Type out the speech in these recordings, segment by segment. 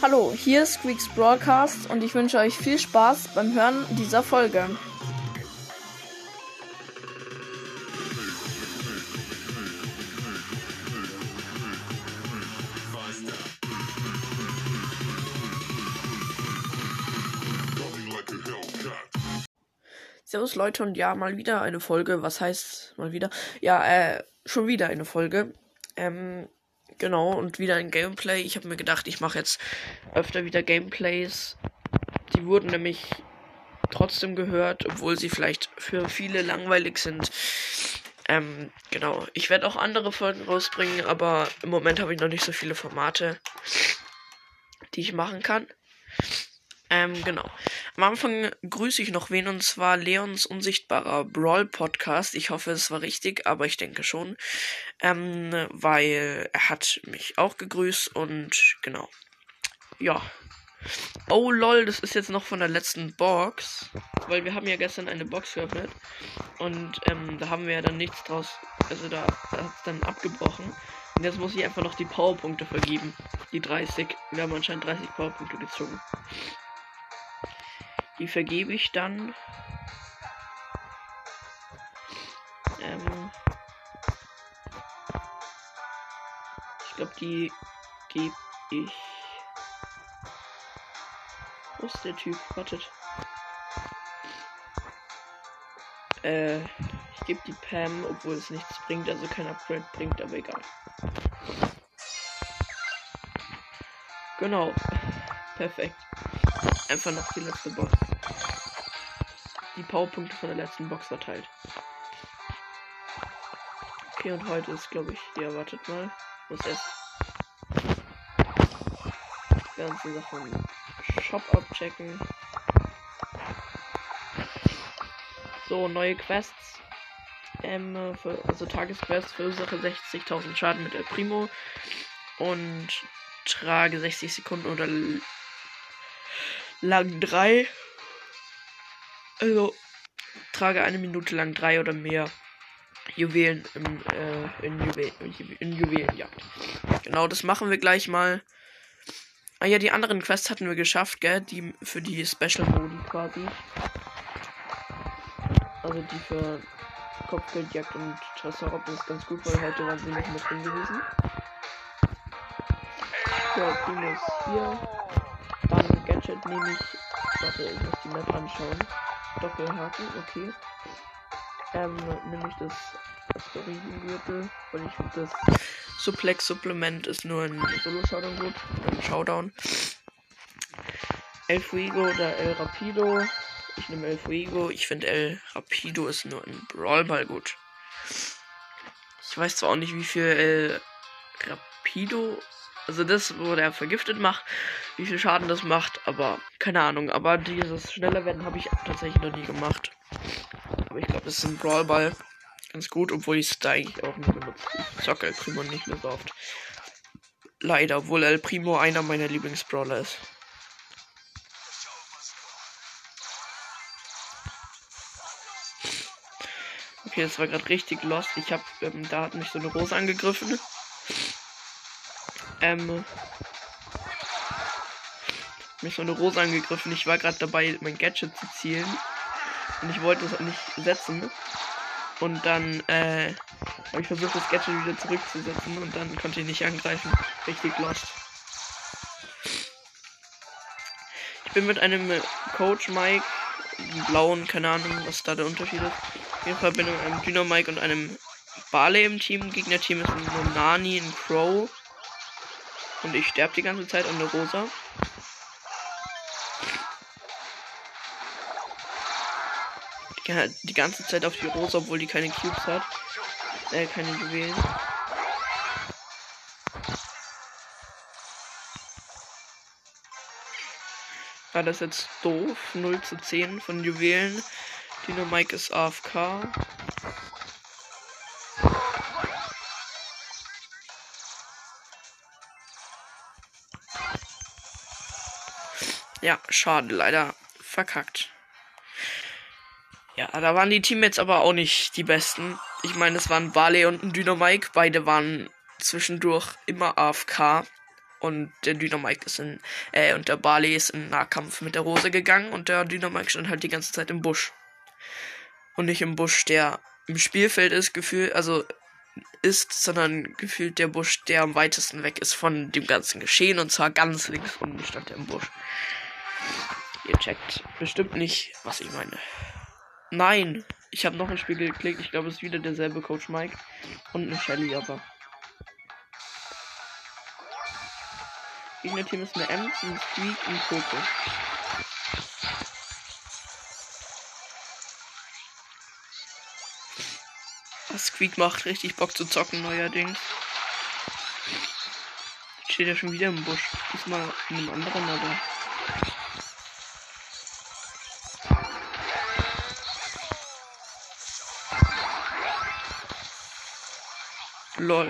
Hallo, hier ist Squeaks Broadcast und ich wünsche euch viel Spaß beim Hören dieser Folge. Servus Leute und ja, mal wieder eine Folge. Was heißt mal wieder? Ja, äh, schon wieder eine Folge. Ähm, genau, und wieder ein Gameplay. Ich habe mir gedacht, ich mache jetzt öfter wieder Gameplays. Die wurden nämlich trotzdem gehört, obwohl sie vielleicht für viele langweilig sind. Ähm, genau. Ich werde auch andere Folgen rausbringen, aber im Moment habe ich noch nicht so viele Formate, die ich machen kann. Ähm, genau. Am Anfang grüße ich noch wen und zwar Leons unsichtbarer Brawl Podcast. Ich hoffe, es war richtig, aber ich denke schon. Ähm, weil er hat mich auch gegrüßt und genau. Ja. Oh lol, das ist jetzt noch von der letzten Box. Weil wir haben ja gestern eine Box geöffnet. Und ähm, da haben wir ja dann nichts draus. Also da, da hat es dann abgebrochen. Und jetzt muss ich einfach noch die Powerpunkte vergeben. Die 30. Wir haben anscheinend 30 Powerpunkte gezogen. Die vergebe ich dann. Ähm ich glaube, die gebe ich. Wo ist der Typ? Wartet. Äh, ich gebe die Pam, obwohl es nichts bringt, also kein Upgrade bringt, aber egal. Genau. Perfekt. Einfach noch die letzte Box die Powerpunkte von der letzten Box verteilt. Okay, und heute ist, glaube ich, ja, wartet mal. Muss erst die Sachen Shop abchecken. So, neue Quests. Ähm, für, also Tagesquest verursache 60.000 Schaden mit El Primo und trage 60 Sekunden oder lang 3 also trage eine Minute lang drei oder mehr Juwelen im, äh, in, Juwel in Juwelenjagd. Genau, das machen wir gleich mal. Ah ja, die anderen Quests hatten wir geschafft, gell? Die für die Special Modi quasi. Also die für Kopfgeldjagd und Tresor. Das ist ganz gut, weil heute waren sie nicht mit drin gewesen. Ja, Primus hier. Dann Gadget nehme ich. Warte, ich muss die Map anschauen. Doppelhaken, okay. Ähm, nehme ich das Asteroidengürtel, weil ich finde, das Suplex-Supplement ist nur ein Solo-Showdown gut. Ein Showdown. El Fuego oder El Rapido. Ich nehme El Fuego. Ich finde El Rapido ist nur ein Brawlball gut. Ich weiß zwar auch nicht, wie viel El Rapido also das, wo der vergiftet macht, wie viel Schaden das macht, aber keine Ahnung. Aber dieses schneller werden habe ich tatsächlich noch nie gemacht. Aber ich glaube, das ist ein Brawlball. Ganz gut, obwohl ich es da eigentlich auch nie benutze. Ich zocke El Primo nicht mehr so oft. Leider, obwohl El Primo einer meiner Lieblingsbrawler ist. Okay, das war gerade richtig lost. Ich habe, ähm, da hat mich so eine Rose angegriffen. Ähm. Mich so eine Rose angegriffen. Ich war gerade dabei, mein Gadget zu zielen. Und ich wollte es nicht setzen. Und dann, äh, habe ich versucht, das Gadget wieder zurückzusetzen. Und dann konnte ich nicht angreifen. Richtig lost. Ich bin mit einem Coach Mike, blauen, keine Ahnung, was da der Unterschied ist. Auf jeden Fall bin ich mit einem Dino Mike und einem Barley im Team. Gegnerteam ist ein Nani, ein Crow und ich sterbe die ganze Zeit an der Rosa. Die, die ganze Zeit auf die Rosa, obwohl die keine Cubes hat. Äh, keine Juwelen. Ja, das ist jetzt doof. 0 zu 10 von Juwelen. Dino Mike ist AFK. Ja, schade, leider verkackt. Ja, da waren die Teammates aber auch nicht die besten. Ich meine, es waren Barley und ein Dynamike. Beide waren zwischendurch immer AFK. Und der Dynamike ist in, äh, und der Barley ist in Nahkampf mit der Rose gegangen und der Dynamike stand halt die ganze Zeit im Busch. Und nicht im Busch, der im Spielfeld ist, gefühlt, also ist, sondern gefühlt der Busch, der am weitesten weg ist von dem ganzen Geschehen und zwar ganz links unten stand er im Busch. Ihr checkt bestimmt nicht, was ich meine. Nein, ich habe noch ein Spiel geklickt. Ich glaube, es ist wieder derselbe Coach Mike und eine Shelly, aber. Gegner-Team ist eine Ems, ein Squeak und Coco. Squeak macht richtig Bock zu zocken neuerdings. Jetzt steht er schon wieder im Busch. Diesmal in einem anderen, aber. Lol.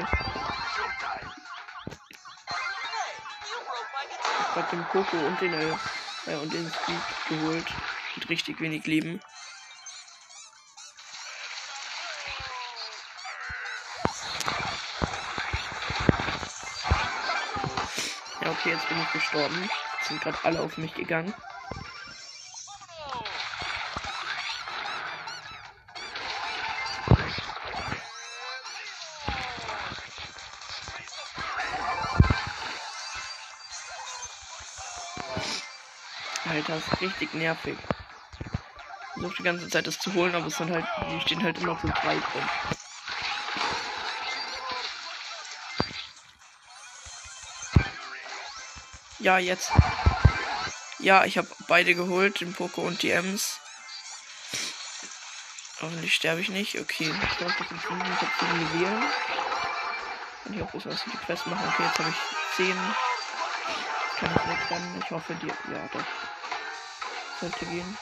Ich hab den Coco und den äh, und den Squeak geholt. Mit richtig wenig Leben. okay, jetzt bin ich gestorben. Jetzt sind gerade alle auf mich gegangen. Alter, ist richtig nervig. Ich versuche die ganze Zeit das zu holen, aber es sind halt, die stehen halt immer so drei drin. Ja, jetzt. Ja, ich habe beide geholt, den Poco und die Ems. Hoffentlich sterbe ich nicht. Okay, ich glaube, das sind 5. Ich habe 7 Juwelen. Und ich hoffe, was die Quest machen. Okay, jetzt habe ich 10. Kann ich wegrennen. Ich hoffe, die. Ja, doch. Sollte gehen.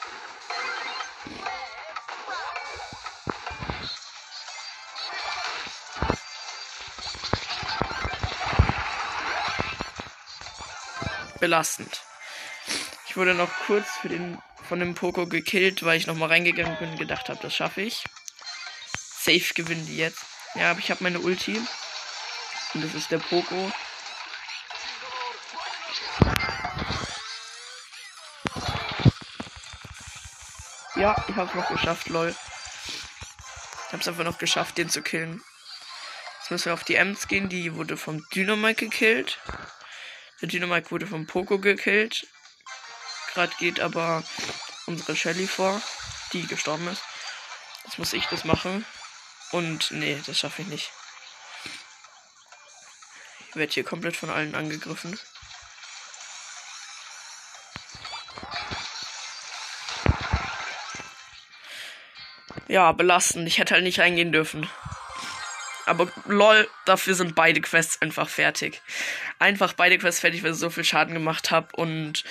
belastend. Ich wurde noch kurz für den von dem Poco gekillt, weil ich noch mal reingegangen bin und gedacht habe, das schaffe ich. Safe gewinnen die jetzt. Ja, aber ich habe meine Ulti. Und das ist der Poco. Ja, ich habe es noch geschafft, lol. Ich habe es einfach noch geschafft, den zu killen. Jetzt müssen wir auf die Ems gehen. Die wurde vom Dynamite gekillt. Der Dynamite wurde vom Poco gekillt. Gerade geht aber unsere Shelly vor, die gestorben ist. Jetzt muss ich das machen. Und nee, das schaffe ich nicht. Ich werde hier komplett von allen angegriffen. Ja, belastend. Ich hätte halt nicht reingehen dürfen. Aber lol, dafür sind beide Quests einfach fertig. Einfach beide Quests fertig, weil ich so viel Schaden gemacht habe und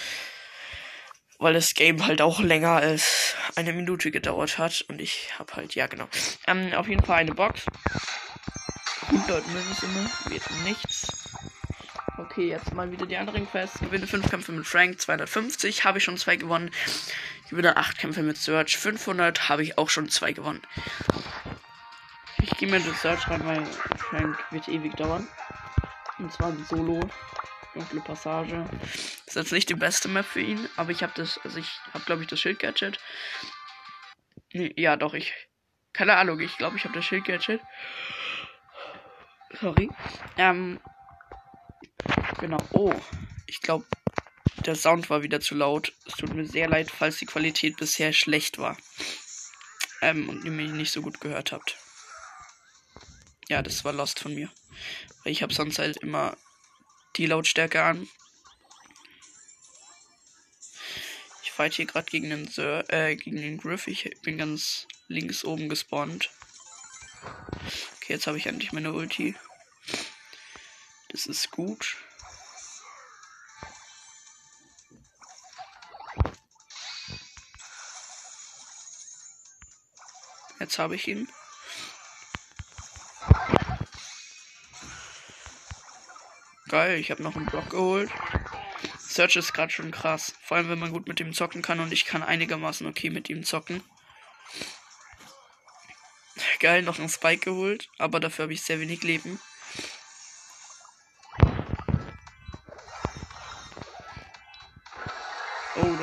weil das Game halt auch länger als eine Minute gedauert hat. Und ich habe halt, ja genau. Ähm, auf jeden Fall eine Box. 100 Münzen, wird nichts. Okay, jetzt mal wieder die anderen Quests. Gewinne 5 Kämpfe mit Frank, 250, habe ich schon 2 gewonnen. Gewinne 8 Kämpfe mit Search, 500, habe ich auch schon 2 gewonnen. Ich gehe mir das Search rein, weil Frank wird ewig dauern. Und zwar die Solo. Dunkle Passage. ist jetzt nicht die beste Map für ihn, aber ich habe das, also ich habe glaube ich das Schild-Gadget. Nee, ja, doch, ich. Keine Ahnung, ich glaube, ich habe das Schild-Gadget. Sorry. Ähm. Genau. Oh. Ich glaube, der Sound war wieder zu laut. Es tut mir sehr leid, falls die Qualität bisher schlecht war. Ähm, und ihr mich nicht so gut gehört habt. Ja, das war Lost von mir. Weil ich habe sonst halt immer die Lautstärke an. Ich fight hier gerade gegen den Sir, äh, gegen den Griff. Ich bin ganz links oben gespawnt. Okay, jetzt habe ich endlich meine Ulti. Das ist gut. Jetzt habe ich ihn. Geil, ich habe noch einen Block geholt. Search ist gerade schon krass. Vor allem, wenn man gut mit ihm zocken kann und ich kann einigermaßen okay mit ihm zocken. Geil, noch einen Spike geholt, aber dafür habe ich sehr wenig Leben.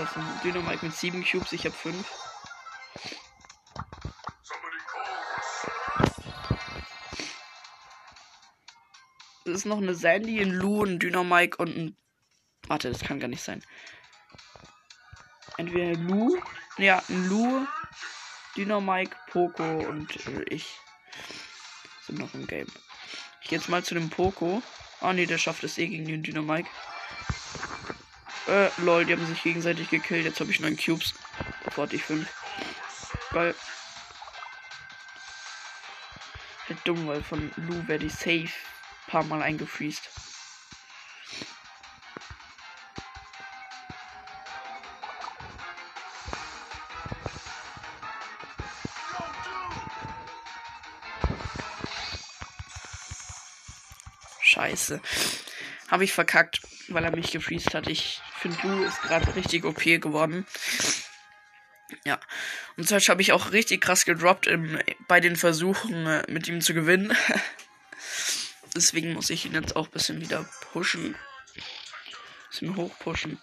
Ein Dynamite mit 7 Cubes, ich habe 5. Das ist noch eine Sandy, ein Lou, ein Dynamite und ein. Warte, das kann gar nicht sein. Entweder Lou. Ja, ein Lou, Dynamite, Poco und äh, ich sind noch im Game. Ich gehe jetzt mal zu dem Poco. Ah oh, ne, der schafft es eh gegen den Dynamite. Äh, lol, die haben sich gegenseitig gekillt. Jetzt habe ich 9 Cubes. Hatte ich 5. Geil. Halt dumm, weil von Lou werde ich safe paar Mal eingefriest. Scheiße. Habe ich verkackt, weil er mich gefriest hat. Ich Lu ist gerade richtig OP geworden. Ja. Und Search habe ich auch richtig krass gedroppt im, bei den Versuchen, äh, mit ihm zu gewinnen. Deswegen muss ich ihn jetzt auch ein bisschen wieder pushen. Ein bisschen hochpushen.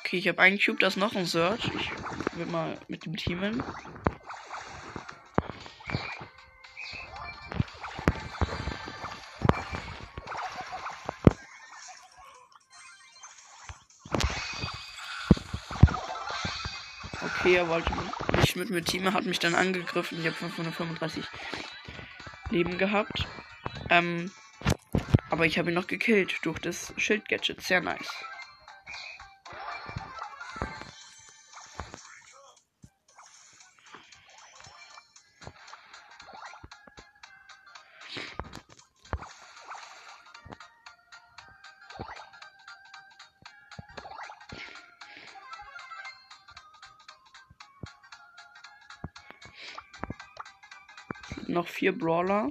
Okay, ich habe einen Cube, da ist noch ein Search. Ich will mal mit dem Team Okay, er wollte nicht mit mir teamen, hat mich dann angegriffen. Ich habe 535 Leben gehabt. Ähm, aber ich habe ihn noch gekillt durch das Schild-Gadget. Sehr nice. Vier Brawler.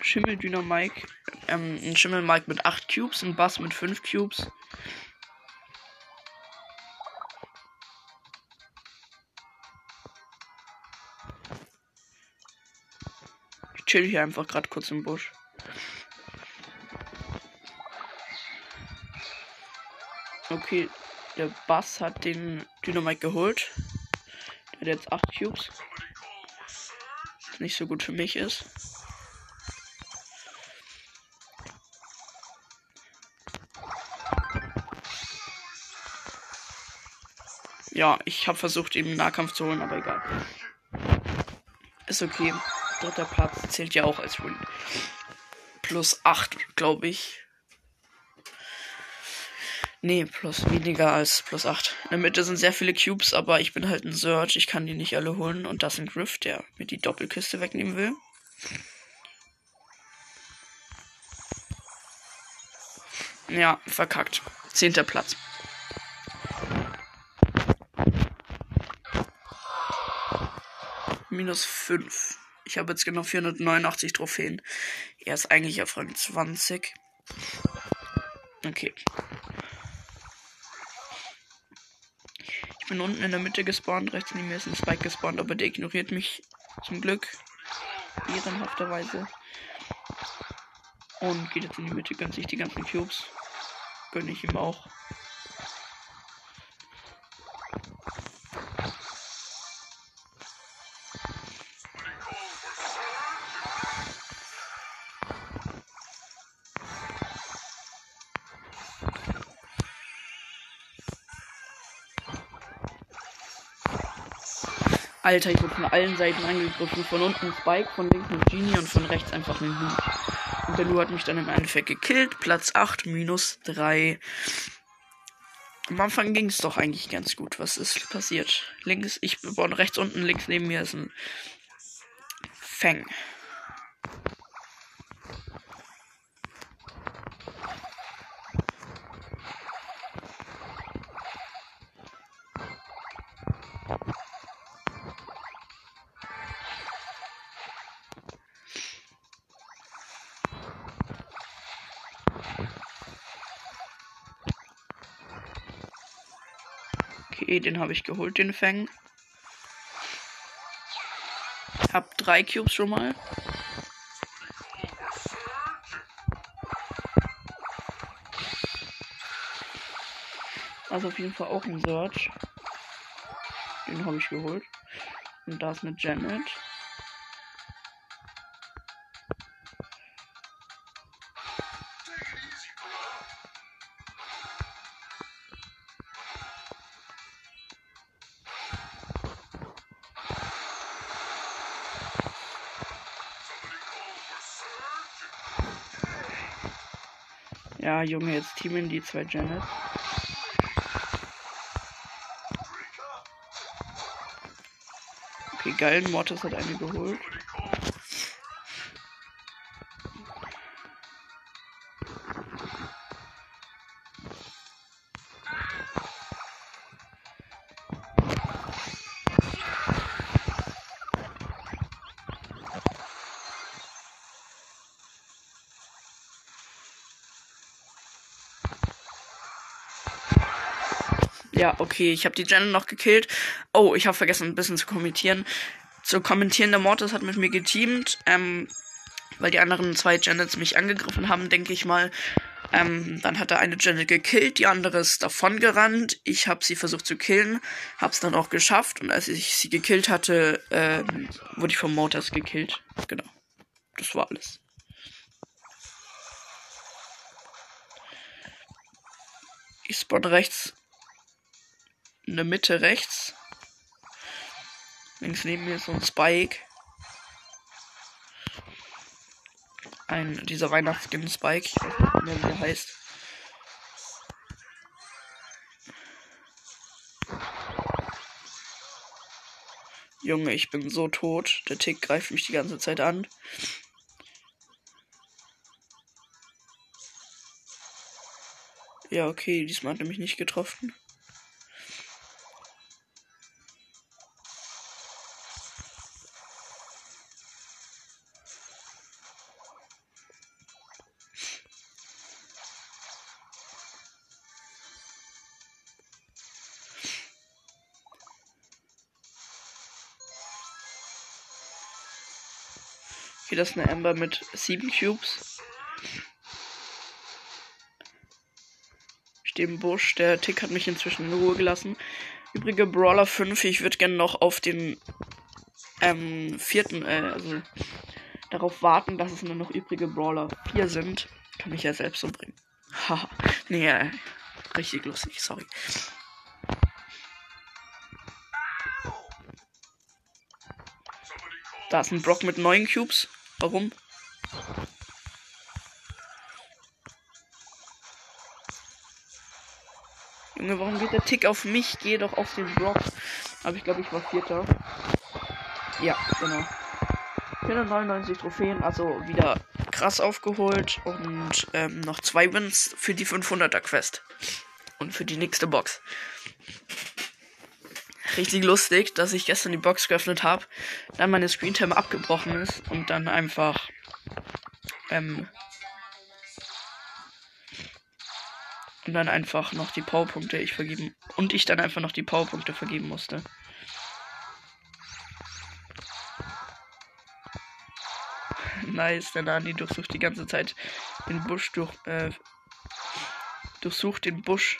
Schimmel Dynamike, ähm, ein Schimmel Mike mit 8 Cubes, ein Bass mit 5 Cubes. Ich chill hier einfach gerade kurz im Busch. Okay, der Bass hat den Dynamite geholt. Der hat jetzt 8 Cubes. Was nicht so gut für mich ist. Ja, ich habe versucht, ihm Nahkampf zu holen, aber egal. Ist okay. Dritter Platz zählt ja auch als Win. Plus 8, glaube ich. Nee, plus weniger als plus 8. In der Mitte sind sehr viele Cubes, aber ich bin halt ein Search. Ich kann die nicht alle holen. Und das ist ein Griff, der mir die Doppelkiste wegnehmen will. Ja, verkackt. Zehnter Platz. Minus 5. Ich habe jetzt genau 489 Trophäen. Er ist eigentlich auf Rang 20. Okay. Bin unten in der Mitte gespawnt. Rechts neben mir ist ein Spike gespawnt, aber der ignoriert mich zum Glück. Ehrenhafterweise. Und geht jetzt in die Mitte, gönnt sich die ganzen Cubes. Gönne ich ihm auch. Alter, ich wurde von allen Seiten angegriffen. Von unten Spike, von links ein Genie und von rechts einfach ein Lu. Und der Lu hat mich dann im Endeffekt gekillt. Platz 8, minus 3. Am Anfang ging es doch eigentlich ganz gut. Was ist passiert? Links, ich bin rechts unten, links neben mir ist ein Fang. Okay, den habe ich geholt, den Fang. Hab drei Cubes schon mal. Also auf jeden Fall auch ein Search. Den habe ich geholt. Und da ist eine Janet. Junge, jetzt teamen die zwei Janet. Okay, geil, Mortis hat eine geholt. Ja, okay, ich habe die Janet noch gekillt. Oh, ich habe vergessen, ein bisschen zu kommentieren. Zu kommentieren, der Mortis hat mit mir geteamt, ähm, weil die anderen zwei Janets mich angegriffen haben, denke ich mal. Ähm, dann hat er eine Janet gekillt, die andere ist davon gerannt. Ich habe sie versucht zu killen, hab's dann auch geschafft und als ich sie gekillt hatte, ähm, wurde ich vom Mortis gekillt. Genau. Das war alles. Ich spawn rechts in der Mitte rechts. Links neben mir ist so ein Spike. Ein, dieser Weihnachtsskin Spike. Ich weiß nicht mehr, wie der heißt. Junge, ich bin so tot. Der Tick greift mich die ganze Zeit an. Ja, okay, diesmal hat er mich nicht getroffen. Das ist eine Ember mit sieben Cubes. Ich stehe im Busch. Der Tick hat mich inzwischen in Ruhe gelassen. Übrige Brawler 5. Ich würde gerne noch auf den ähm, vierten, äh, also darauf warten, dass es nur noch übrige Brawler 4 sind. Kann ich ja selbst umbringen. Haha. nee, äh, richtig lustig, sorry. Da ist ein Brock mit neun Cubes. Warum? Junge, warum geht der Tick auf mich? Geh doch auf den Block. Aber ich glaube, ich war Vierter. Ja, genau. 499 Trophäen, also wieder krass aufgeholt und ähm, noch zwei Wins für die 500er Quest und für die nächste Box. Richtig lustig, dass ich gestern die Box geöffnet habe, dann meine Screentime abgebrochen ist und dann einfach ähm, und dann einfach noch die Powerpunkte ich vergeben und ich dann einfach noch die Powerpunkte vergeben musste. nice, der Nani durchsucht die ganze Zeit den Busch durch äh, durchsucht den Busch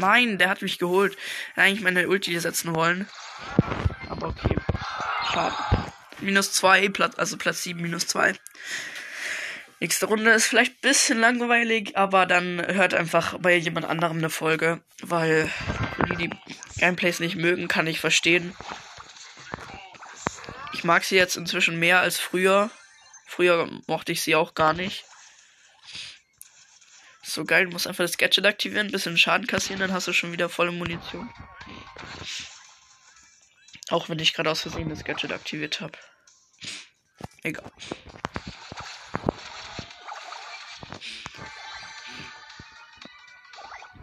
Nein, der hat mich geholt. Er eigentlich meine Ulti setzen wollen. Aber okay. Schade. Minus 2, Platz, also Platz 7, minus 2. Nächste Runde ist vielleicht ein bisschen langweilig, aber dann hört einfach bei jemand anderem eine Folge, weil die, die Gameplays nicht mögen, kann ich verstehen. Ich mag sie jetzt inzwischen mehr als früher. Früher mochte ich sie auch gar nicht. So geil, du musst einfach das Gadget aktivieren, bisschen Schaden kassieren, dann hast du schon wieder volle Munition. Auch wenn ich gerade aus Versehen das Gadget aktiviert habe. Egal.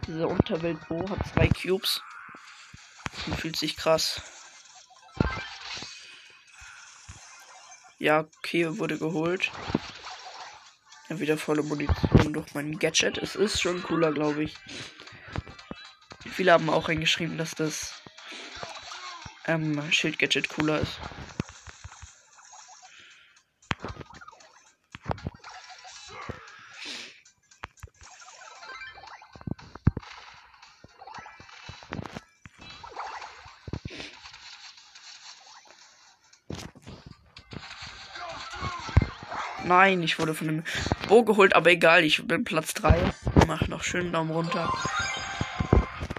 Dieser Unterwelt-Bo hat zwei Cubes. Und fühlt sich krass. Ja, okay, wurde geholt. Wieder volle Munition durch mein Gadget. Es ist schon cooler, glaube ich. Viele haben auch reingeschrieben, dass das ähm, Schild-Gadget cooler ist. Nein, ich wurde von dem Bo geholt, aber egal, ich bin Platz 3. Mach noch schön Daumen runter.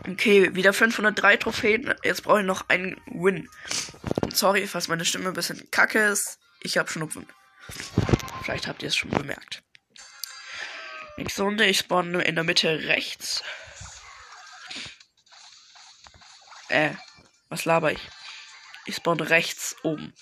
Okay, wieder 503 Trophäen. Jetzt brauche ich noch einen Win. Sorry, falls meine Stimme ein bisschen kacke ist. Ich habe Schnupfen. Vielleicht habt ihr es schon bemerkt. Nächste Runde, ich spawn in der Mitte rechts. Äh, was laber ich? Ich spawn rechts oben.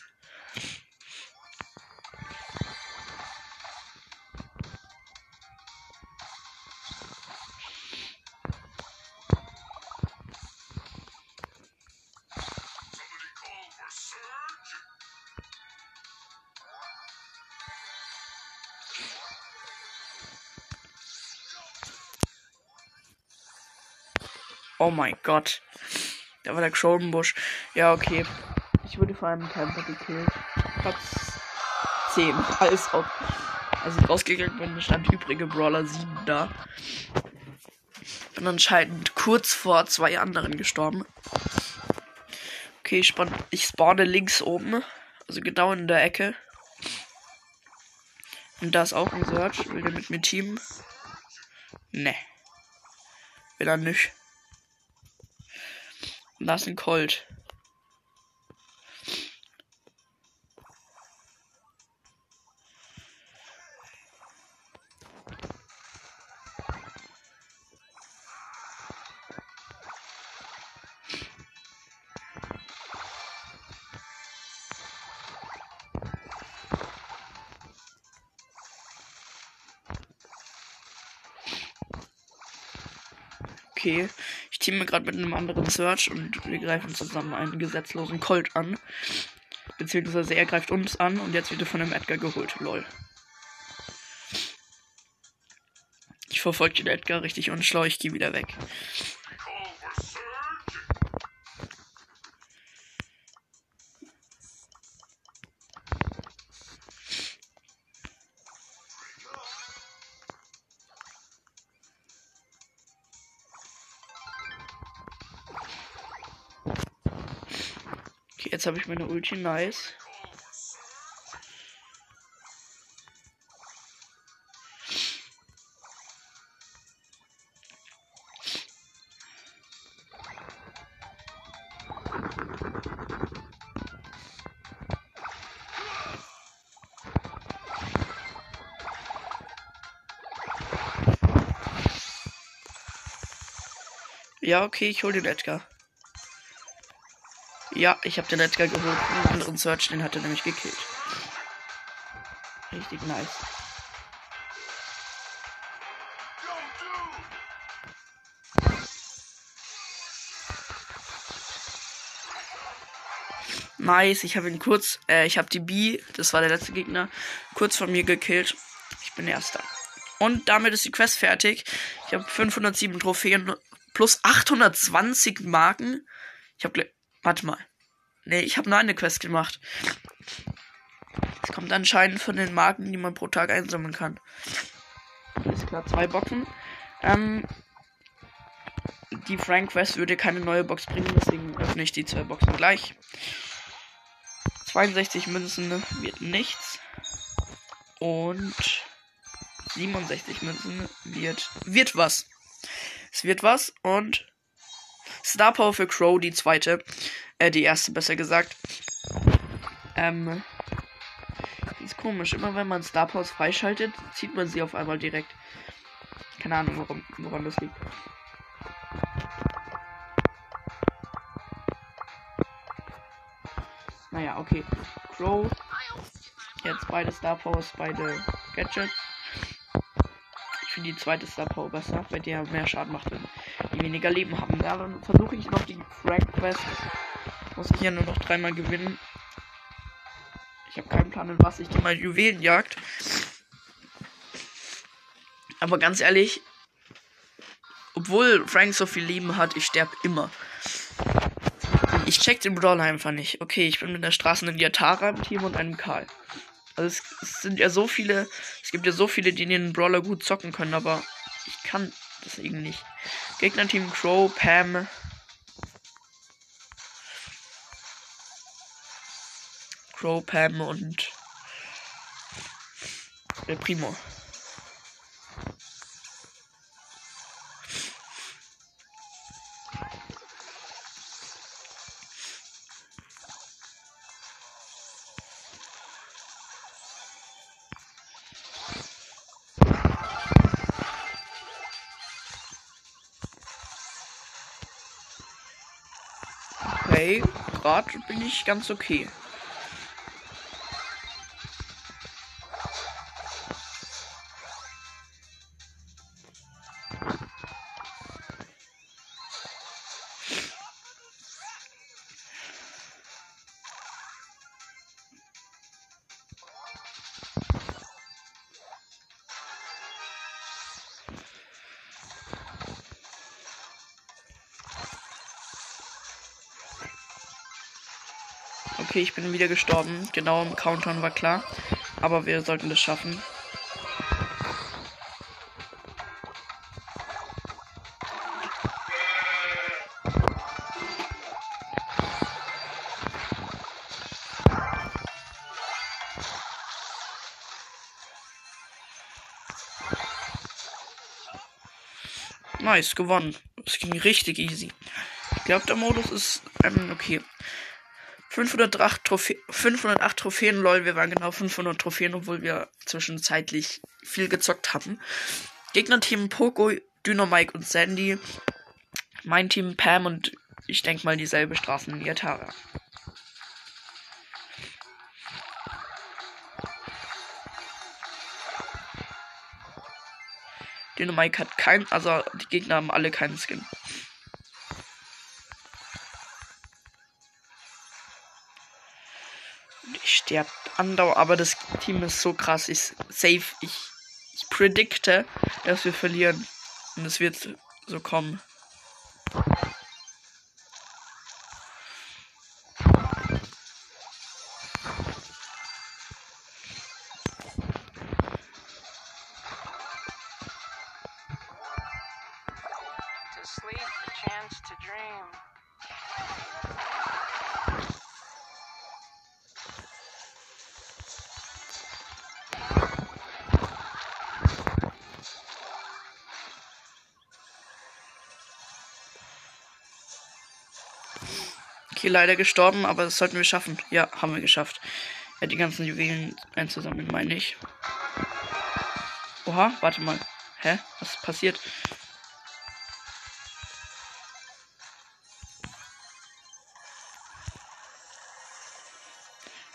Oh mein Gott. Da war der Crodenbusch. Ja, okay. Ich wurde vor einem Camper gekillt. Platz 10. Alles auf. Als ich rausgegangen bin, stand übrige Brawler 7 da. Bin anscheinend kurz vor zwei anderen gestorben. Okay, ich, spawn, ich spawne links oben. Also genau in der Ecke. Und da ist auch ein Search. Will der mit mir teamen? Ne. Will er nicht. Und da ist ein Colt. Okay, teame gerade mit einem anderen Search und wir greifen zusammen einen gesetzlosen Colt an. Beziehungsweise er greift uns an und jetzt wird er von dem Edgar geholt. Lol. Ich verfolge den Edgar richtig unschlau, ich gehe wieder weg. Jetzt habe ich meine Ulti, nice. Ja, okay, ich hole den Edgar. Ja, ich habe den Edgar geholt. Den anderen Search, den hat er nämlich gekillt. Richtig nice. Nice, ich habe ihn kurz, äh, ich habe die B, das war der letzte Gegner, kurz von mir gekillt. Ich bin erster. Und damit ist die Quest fertig. Ich habe 507 Trophäen plus 820 Marken. Ich habe Warte mal. Nee, ich habe nur eine Quest gemacht. Es kommt anscheinend von den Marken, die man pro Tag einsammeln kann. Alles klar, zwei Boxen. Ähm, die Frank Quest würde keine neue Box bringen, deswegen öffne ich die zwei Boxen gleich. 62 Münzen wird nichts. Und 67 Münzen wird, wird was. Es wird was und Star Power für Crow, die zweite. Äh, die erste, besser gesagt. Ähm. Ist komisch. Immer wenn man Star Powers freischaltet, zieht man sie auf einmal direkt. Keine Ahnung, warum, woran das liegt. Naja, okay. Crow. Jetzt beide Star Powers, beide Gadgets. Ich finde die zweite Star Power besser, weil die ja mehr Schaden macht, wenn die weniger Leben haben. Ja, dann versuche ich noch die Frank Quest. Muss ich ja nur noch dreimal gewinnen. Ich habe keinen Plan, in was ich die mal Juwelen jagt. Aber ganz ehrlich, obwohl Frank so viel Leben hat, ich sterbe immer. Ich check den Brawler einfach nicht. Okay, ich bin mit der Straße in Yatara im Team und einem Karl. Also es, es, sind ja so viele, es gibt ja so viele, die den Brawler gut zocken können, aber ich kann das irgendwie nicht. Gegnerteam Crow, Pam. Crow, Pam und der Primo. Okay, gerade bin ich ganz okay. Okay, ich bin wieder gestorben. Genau im Countdown war klar. Aber wir sollten das schaffen. Nice, gewonnen. Es ging richtig easy. Ich glaube, der Modus ist ähm, okay. 508, Trophä 508 Trophäen, lol, wir waren genau 500 Trophäen, obwohl wir zwischenzeitlich viel gezockt haben. Gegnerteam Poco, Dynamike und Sandy. Mein Team Pam und ich denke mal dieselbe Straßen wie Atara. Dynamike hat kein, also die Gegner haben alle keinen Skin. Sterbt andauernd, aber das Team ist so krass. Ich safe, ich, ich predikte, dass wir verlieren. Und es wird so kommen. Leider gestorben, aber das sollten wir schaffen. Ja, haben wir geschafft. Ja, die ganzen Juwelen einzusammeln, meine ich. Oha, warte mal. Hä? Was passiert?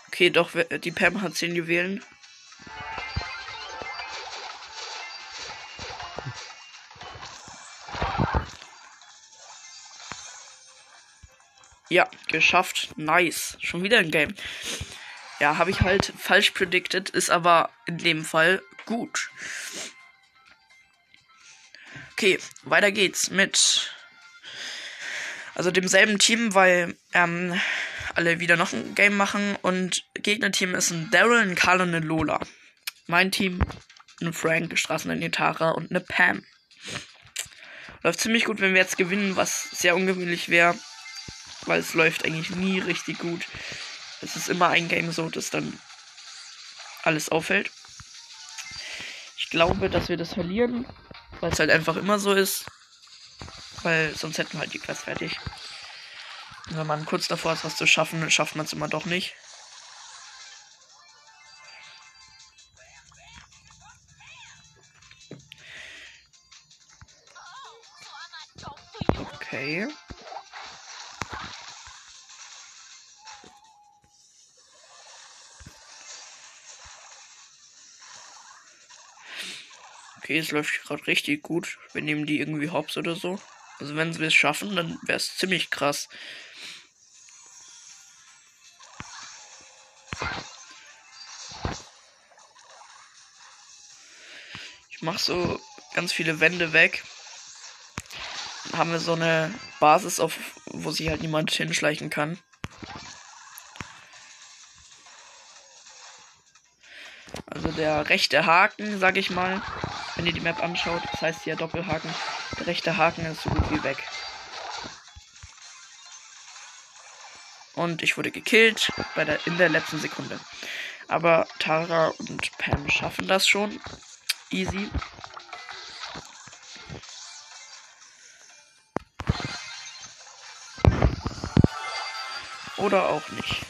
Okay, doch, die Pam hat 10 Juwelen. Ja, geschafft. Nice. Schon wieder ein Game. Ja, habe ich halt falsch predicted, ist aber in dem Fall gut. Okay, weiter geht's mit also demselben Team, weil ähm, alle wieder noch ein Game machen und Gegnerteam ist ein Daryl, ein Karl und eine Lola. Mein Team ein Frank, Straßen eine Tara und eine Pam. Läuft ziemlich gut, wenn wir jetzt gewinnen, was sehr ungewöhnlich wäre weil es läuft eigentlich nie richtig gut. Es ist immer ein Game so, dass dann alles auffällt. Ich glaube, dass wir das verlieren, weil es halt einfach immer so ist. Weil sonst hätten wir halt die Quest fertig. Und wenn man kurz davor ist, was zu schaffen, dann schafft man es immer doch nicht. Okay. okay, es läuft gerade richtig gut. Wir nehmen die irgendwie hops oder so. Also wenn wir es schaffen, dann wäre es ziemlich krass. Ich mache so ganz viele Wände weg. Dann haben wir so eine Basis, auf wo sich halt niemand hinschleichen kann. Also der rechte Haken, sag ich mal, wenn ihr die Map anschaut, das heißt hier Doppelhaken, der rechte Haken ist so gut wie weg. Und ich wurde gekillt bei der, in der letzten Sekunde. Aber Tara und Pam schaffen das schon. Easy. Oder auch nicht.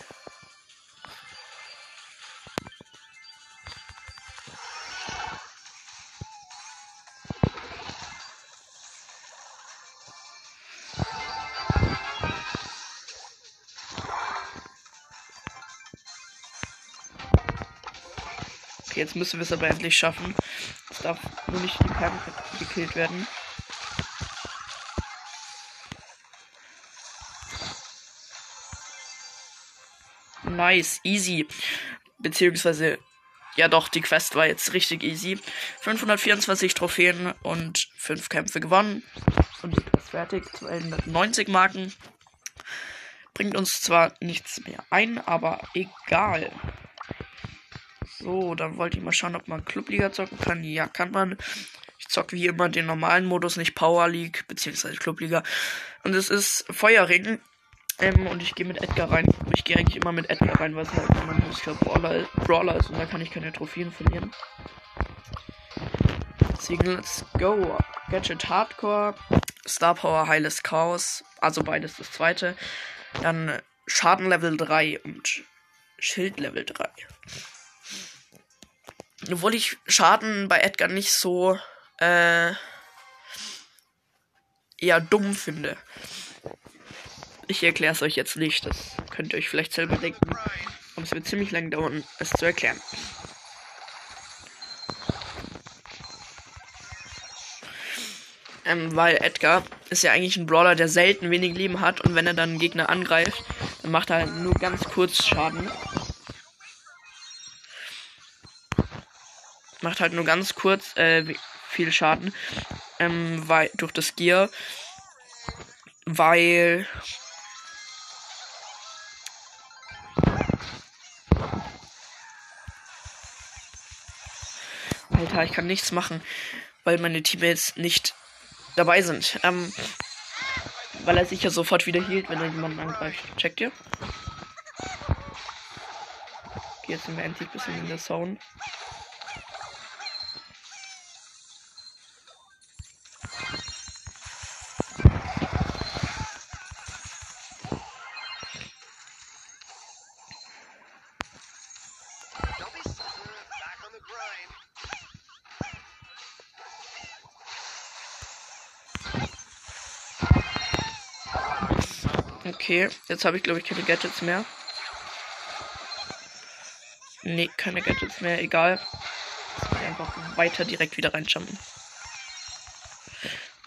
Jetzt müssen wir es aber endlich schaffen. Es darf nur nicht die Perlen gekillt werden. Nice, easy. Beziehungsweise, ja doch, die Quest war jetzt richtig easy. 524 Trophäen und 5 Kämpfe gewonnen. Und die Quest fertig. 290 Marken. Bringt uns zwar nichts mehr ein, aber egal. So, dann wollte ich mal schauen, ob man Clubliga zocken kann. Ja, kann man. Ich zocke wie immer den normalen Modus, nicht Power League, beziehungsweise Clubliga. Und es ist Feuerring. Ähm, und ich gehe mit Edgar rein. Ich gehe eigentlich immer mit Edgar rein, weil es halt mein höchster Brawler, Brawler ist und da kann ich keine Trophäen verlieren. Let's go. Gadget Hardcore, Star Power Heiles Chaos, also beides das zweite. Dann Schaden Level 3 und Schild Level 3 obwohl ich Schaden bei Edgar nicht so äh, eher dumm finde. Ich erkläre es euch jetzt nicht, das könnt ihr euch vielleicht selber denken. Aber es wird ziemlich lang dauern, es zu erklären. Ähm, weil Edgar ist ja eigentlich ein Brawler, der selten wenig Leben hat und wenn er dann einen Gegner angreift, dann macht er halt nur ganz kurz Schaden. Macht halt nur ganz kurz äh, viel Schaden. Ähm, weil durch das Gear. Weil. Alter, ich kann nichts machen, weil meine Teammates nicht dabei sind. Ähm, weil er sich ja sofort wieder hielt, wenn er jemanden angreift. Checkt ihr? Okay, jetzt sind wir endlich ein bisschen in der Zone. Okay, jetzt habe ich glaube ich keine Gadgets mehr. Nee, keine Gadgets mehr, egal. Einfach weiter direkt wieder reinjumpen.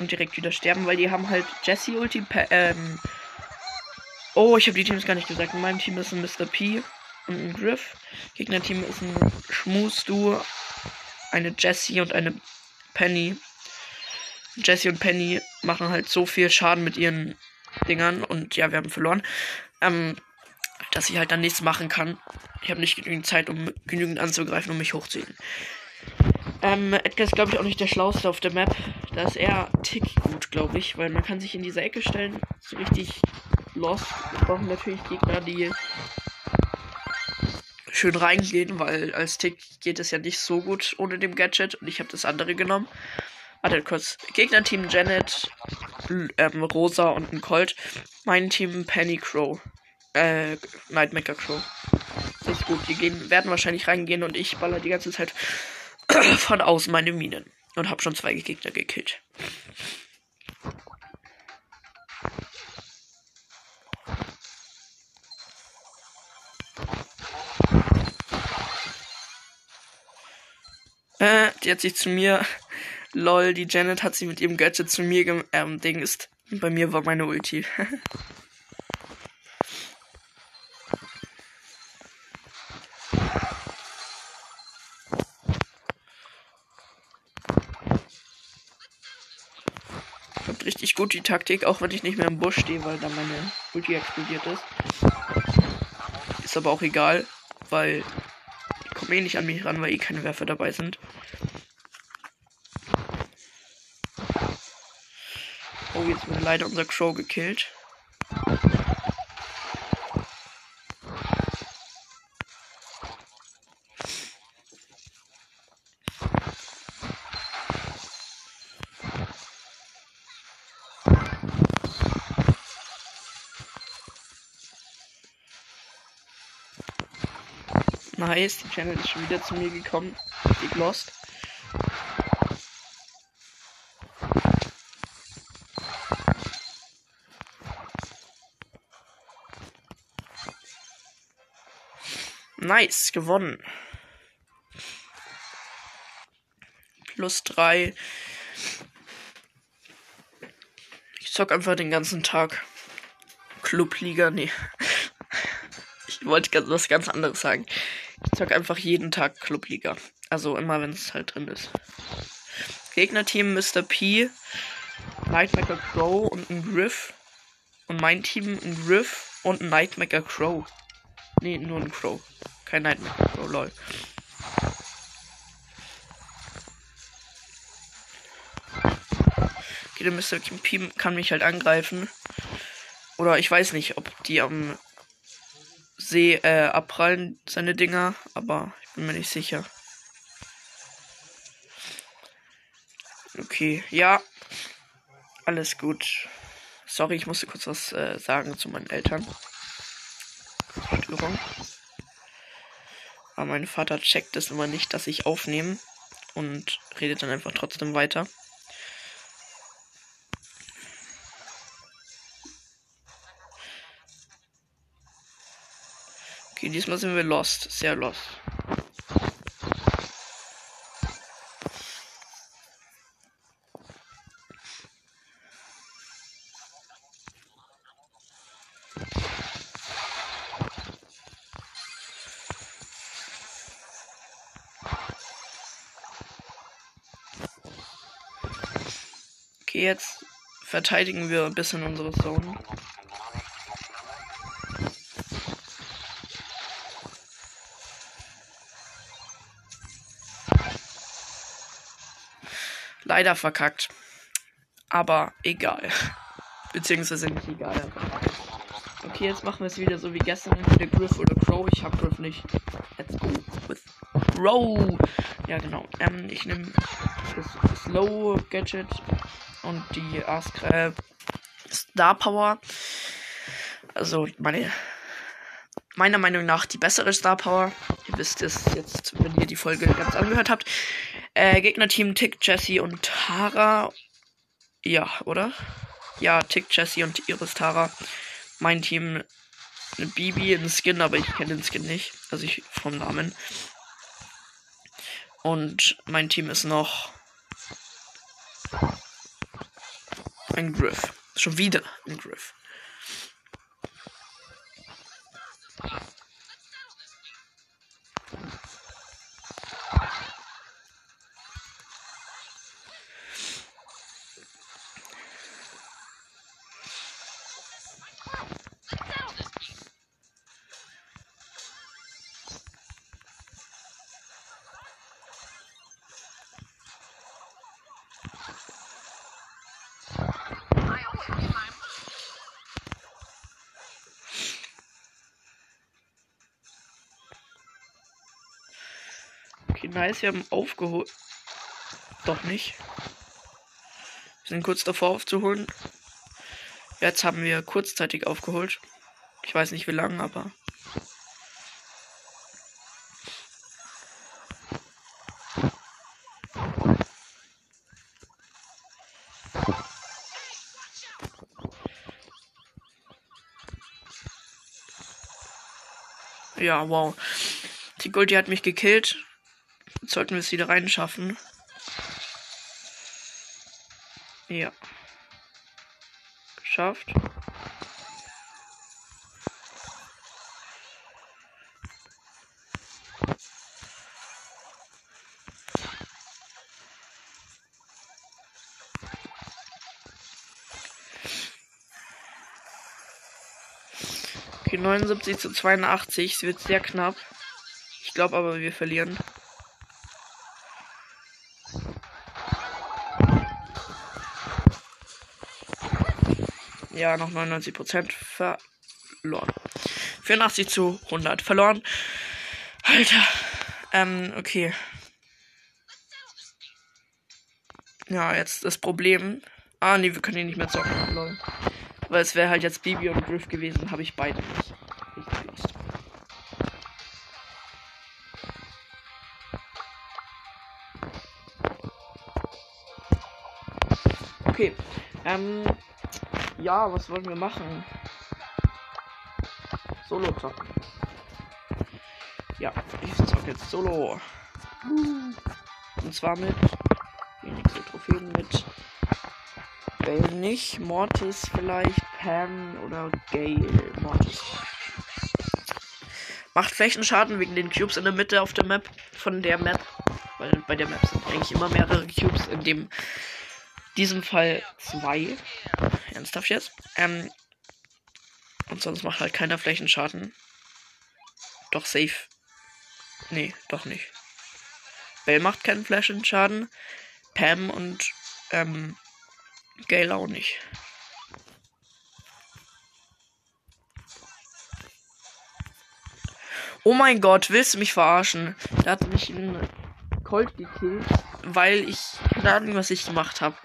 Und direkt wieder sterben, weil die haben halt Jesse Ulti. Ähm oh, ich habe die Teams gar nicht gesagt. In meinem Team ist ein Mr. P und ein Griff. Gegnerteam ist ein Schmus-Du, eine Jessie und eine Penny. Jessie und Penny machen halt so viel Schaden mit ihren Dingern und ja, wir haben verloren. Ähm, dass ich halt dann nichts machen kann. Ich habe nicht genügend Zeit, um genügend anzugreifen, um mich hochzuheben. Ähm, Edgar ist, glaube ich, auch nicht der Schlauste auf der Map. Da ist er tick gut, glaube ich, weil man kann sich in diese Ecke stellen. So richtig lost. Wir brauchen natürlich Gegner, die schön reingehen, weil als Tick geht es ja nicht so gut ohne dem Gadget und ich habe das andere genommen. Warte kurz. Gegnerteam Janet, ähm, Rosa und ein Colt. Mein Team Penny Crow. Äh, Nightmaker Crow. Das ist gut. Die gehen, werden wahrscheinlich reingehen und ich baller die ganze Zeit von außen meine Minen. Und hab schon zwei Gegner gekillt. Äh, die hat sich zu mir Lol, die Janet hat sie mit ihrem Gadget zu mir gem ähm, Ding ist. Bei mir war meine Ulti. Hat richtig gut die Taktik, auch wenn ich nicht mehr im Busch stehe, weil da meine Ulti explodiert ist. Ist aber auch egal, weil die kommen eh nicht an mich ran, weil eh keine Werfer dabei sind. Oh, jetzt wird leider unser Crow gekillt. Nice, die Channel ist schon wieder zu mir gekommen. Richtig lost. Nice, gewonnen. Plus drei. Ich zock einfach den ganzen Tag. Clubliga, nee. Ich wollte was ganz anderes sagen. Ich zock einfach jeden Tag Clubliga. Also immer, wenn es halt drin ist. Gegnerteam Mr. P, Nightmaker Crow und ein Griff. Und mein Team ein Griff und ein Nightmaker Crow. Nee, nur ein Crow. Kein Nightmaker Crow, lol. Okay, der Mr. P kann mich halt angreifen. Oder ich weiß nicht, ob die am See äh, abprallen, seine Dinger, aber ich bin mir nicht sicher. Okay, ja. Alles gut. Sorry, ich musste kurz was äh, sagen zu meinen Eltern. Störung. Aber mein Vater checkt es immer nicht, dass ich aufnehme und redet dann einfach trotzdem weiter. Okay, diesmal sind wir lost. Sehr lost. Verteidigen wir ein bisschen unsere Zone. Leider verkackt. Aber egal. Beziehungsweise nicht egal. Okay, jetzt machen wir es wieder so wie gestern. Entweder Griff oder Crow. Ich habe Griff nicht. Let's go with Crow. Ja, genau. Ähm, ich nehme das Slow Gadget und die Ask äh, Star Power. Also meine meiner Meinung nach die bessere Star Power. Ihr wisst es jetzt, wenn ihr die Folge ganz angehört habt. Äh, Gegnerteam Tick, Jesse und Tara. Ja, oder? Ja, Tick, Jesse und Iris Tara. Mein Team eine Bibi, ein Skin, aber ich kenne den Skin nicht. Also ich vom Namen. Und mein Team ist noch ein Griff. Schon wieder ein Griff. Nice, wir haben aufgeholt. Doch nicht. Wir sind kurz davor aufzuholen. Jetzt haben wir kurzzeitig aufgeholt. Ich weiß nicht wie lange, aber. Ja, wow. Die Goldie hat mich gekillt. Sollten wir es wieder reinschaffen. Ja. Geschafft. Okay, 79 zu 82. Es wird sehr knapp. Ich glaube aber, wir verlieren. Ja, noch 99 Prozent verloren. 84 zu 100 verloren. Alter. Ähm, okay. Ja, jetzt das Problem. Ah, nee, wir können ihn nicht mehr zocken. Lol. Weil es wäre halt jetzt Bibi und Griff gewesen, habe ich beide nicht. Okay. Ähm. Ja, was wollen wir machen? Solo zocken. Ja, ich zocke jetzt Solo. Und zwar mit wenigste Trophäen mit Bale nicht, Mortis vielleicht, Pam oder Gale Mortis. Macht Flächenschaden wegen den Cubes in der Mitte auf der Map von der Map. Weil bei der Map sind eigentlich immer mehrere Cubes, in dem diesem Fall zwei. Ernsthaft jetzt. Ähm, und sonst macht halt keiner Flächenschaden. Doch safe. Nee, doch nicht. Bell macht keinen Flächenschaden. Pam und ähm, Gale auch nicht. Oh mein Gott, willst du mich verarschen? Da hat mich ein Colt gekillt, weil ich keine Ahnung, was ich gemacht habe.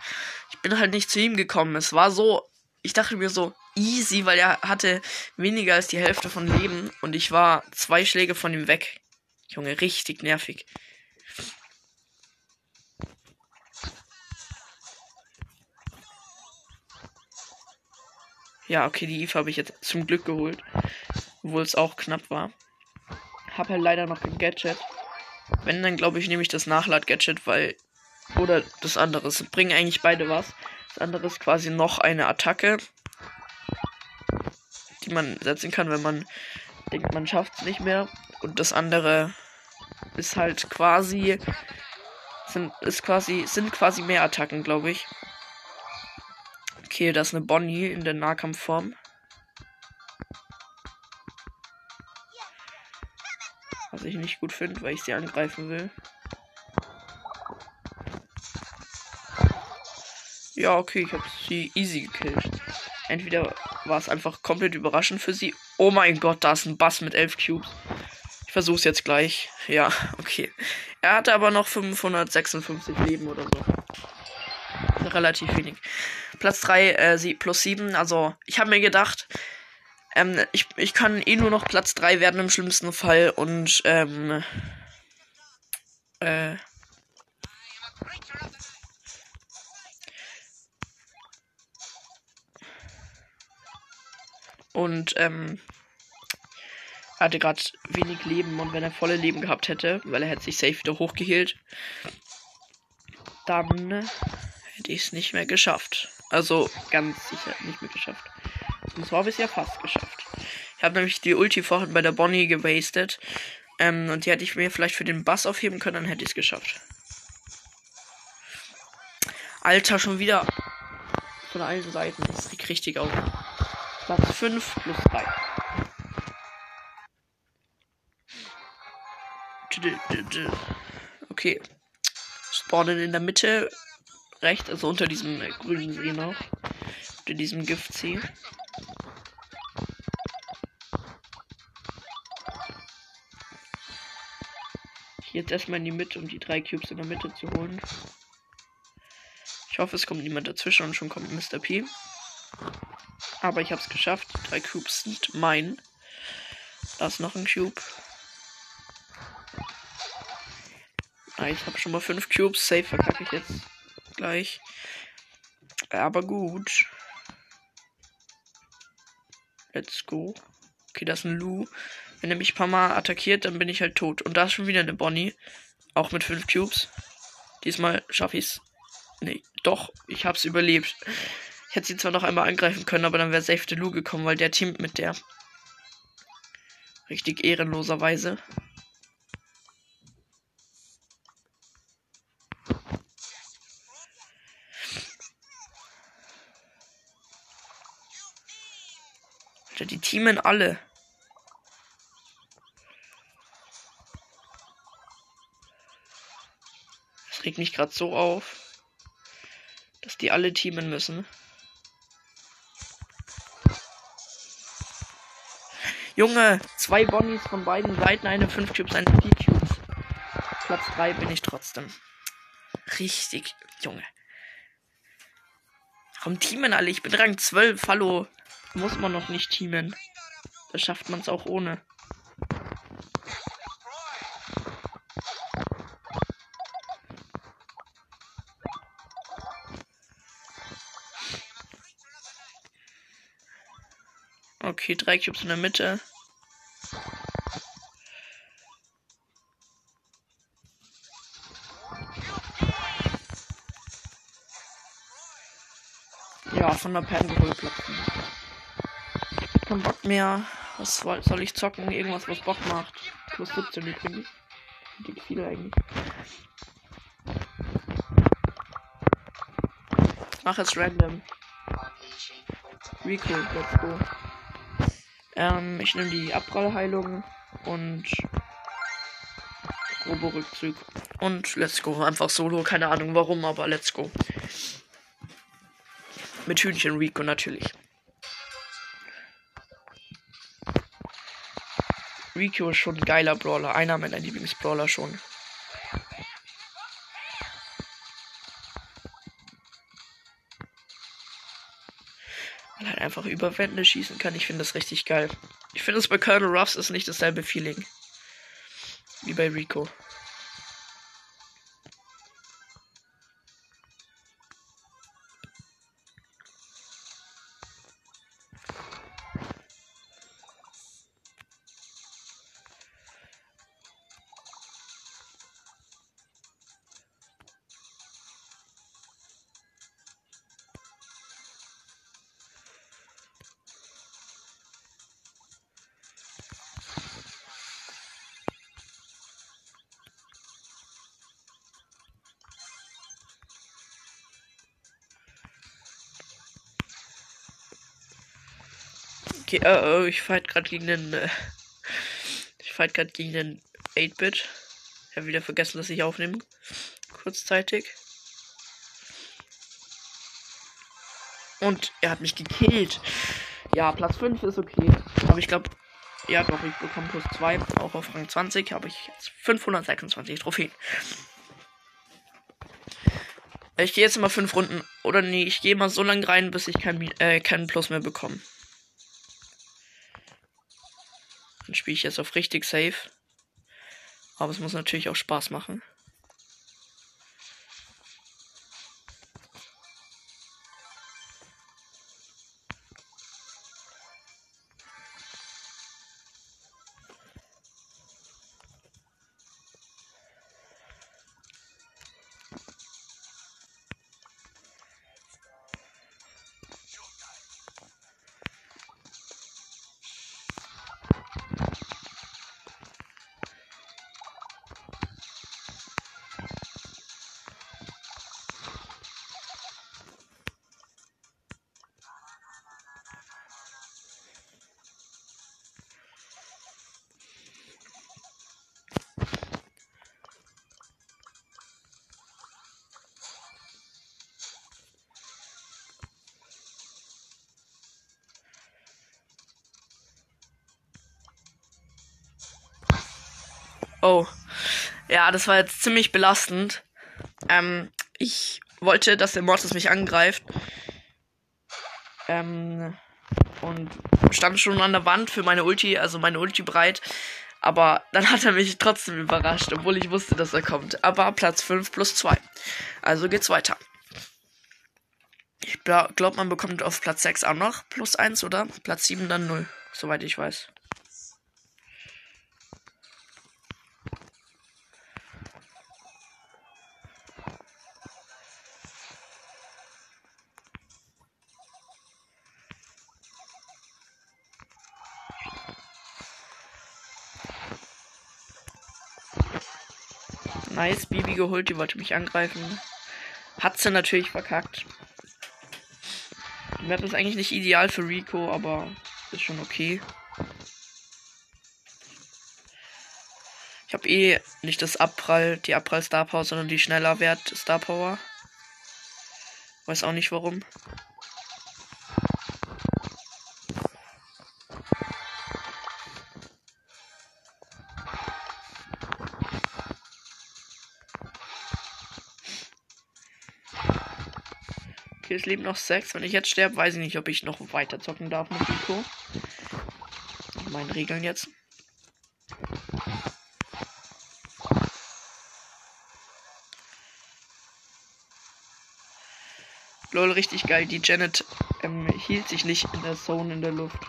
Ich bin halt nicht zu ihm gekommen. Es war so, ich dachte mir so easy, weil er hatte weniger als die Hälfte von Leben und ich war zwei Schläge von ihm weg. Junge, richtig nervig. Ja, okay, die Eve habe ich jetzt zum Glück geholt. Obwohl es auch knapp war. Hab halt leider noch kein Gadget. Wenn, dann glaube ich, nehme ich das Nachlad-Gadget, weil. Oder das andere. Es bringen eigentlich beide was. Das andere ist quasi noch eine Attacke. Die man setzen kann, wenn man denkt, man schafft es nicht mehr. Und das andere ist halt quasi. Sind, ist quasi, sind quasi mehr Attacken, glaube ich. Okay, das ist eine Bonnie in der Nahkampfform. Was ich nicht gut finde, weil ich sie angreifen will. Ja, okay, ich habe sie easy gekillt. Entweder war es einfach komplett überraschend für sie. Oh mein Gott, da ist ein Bass mit 11 Cubes. Ich versuch's jetzt gleich. Ja, okay. Er hatte aber noch 556 Leben oder so. Relativ wenig. Platz 3, äh, sie, plus 7. Also, ich habe mir gedacht, ähm, ich, ich kann eh nur noch Platz 3 werden im schlimmsten Fall und, ähm, äh, und, ähm, er hatte gerade wenig Leben und wenn er volle Leben gehabt hätte, weil er hätte sich safe wieder hochgeheilt, dann hätte ich es nicht mehr geschafft. Also ganz sicher nicht mehr geschafft. Und zwar habe ich es ja fast geschafft. Ich habe nämlich die Ulti vorhin bei der Bonnie gewastet. Ähm, und die hätte ich mir vielleicht für den Bass aufheben können, dann hätte ich es geschafft. Alter, schon wieder von allen Seiten. Das sieht richtig aus. Platz 5 plus 3. Okay. Spawnen in der Mitte rechts, also unter diesem grünen See noch. Unter diesem Giftsee. Jetzt erstmal in die Mitte, um die drei Cubes in der Mitte zu holen. Ich hoffe, es kommt niemand dazwischen und schon kommt Mr. P. Aber ich habe es geschafft. Drei Cubes sind mein. Da ist noch ein Cube. Ah, ich habe schon mal fünf Cubes. Safe verkacke ich jetzt gleich. Aber gut. Let's go. Okay, das ist ein Lu. Wenn er mich ein paar Mal attackiert, dann bin ich halt tot. Und da ist schon wieder eine Bonnie. Auch mit fünf Cubes. Diesmal schaffe ich es. Nee, doch, ich hab's überlebt. Hätte sie zwar noch einmal angreifen können, aber dann wäre Safe the Lou gekommen, weil der teamt mit der. Richtig ehrenloserweise. Alter, die teamen alle. Das regt mich gerade so auf, dass die alle teamen müssen. Junge, zwei Bonnies von beiden Seiten, eine 5 Cubes, eine 4 Cubes. Platz 3 bin ich trotzdem. Richtig, Junge. Warum teamen alle? Ich bin Rang 12. Hallo. Muss man noch nicht teamen. Da schafft man es auch ohne. Okay, drei Cubes in der Mitte. Ja, von der Perlen geholt platzen. Kein Bock mehr. Was soll ich zocken? Irgendwas, was Bock macht. Plus 17 übrigens. Die viele eigentlich. Ich mach jetzt random. Rico, let's go. Ähm, ich nehme die Abprallheilung und Robo-Rückzug. Und let's go. Einfach solo. Keine Ahnung warum, aber let's go. Mit Hühnchen Rico natürlich. Rico ist schon ein geiler Brawler. Einer meiner Lieblingsbrawler schon. Einfach über Wände schießen kann. Ich finde das richtig geil. Ich finde es bei Colonel Ruffs ist nicht dasselbe Feeling. Wie bei Rico. Okay, oh, oh, ich fight gerade gegen den. Äh, ich fight gerade gegen den 8-Bit. Ich habe wieder vergessen, dass ich aufnehme. Kurzzeitig. Und er hat mich gekillt. Ja, Platz 5 ist okay. Aber ich glaube, ja doch, ich bekomme plus 2. Auch auf Rang 20 habe ich jetzt 526 Trophäen. Ich gehe jetzt immer 5 Runden. Oder nee, ich gehe mal so lange rein, bis ich keinen äh, kein Plus mehr bekomme. Dann spiele ich jetzt auf richtig safe. Aber es muss natürlich auch Spaß machen. Das war jetzt ziemlich belastend. Ähm, ich wollte, dass der Mortis mich angreift. Ähm, und stand schon an der Wand für meine Ulti, also meine Ulti breit. Aber dann hat er mich trotzdem überrascht, obwohl ich wusste, dass er kommt. Aber Platz 5 plus 2. Also geht's weiter. Ich glaube, man bekommt auf Platz 6 auch noch plus 1, oder? Platz 7 dann 0, soweit ich weiß. Nice, Bibi geholt, die wollte mich angreifen. Hat sie natürlich verkackt. Die Map ist eigentlich nicht ideal für Rico, aber ist schon okay. Ich habe eh nicht das Abprall, die Abprall Star Power, sondern die schneller Wert Star Power. Weiß auch nicht warum. Es leben noch sechs. Wenn ich jetzt sterbe, weiß ich nicht, ob ich noch weiter zocken darf mit Rico. Meinen Regeln jetzt. Lol, richtig geil. Die Janet ähm, hielt sich nicht in der Zone in der Luft.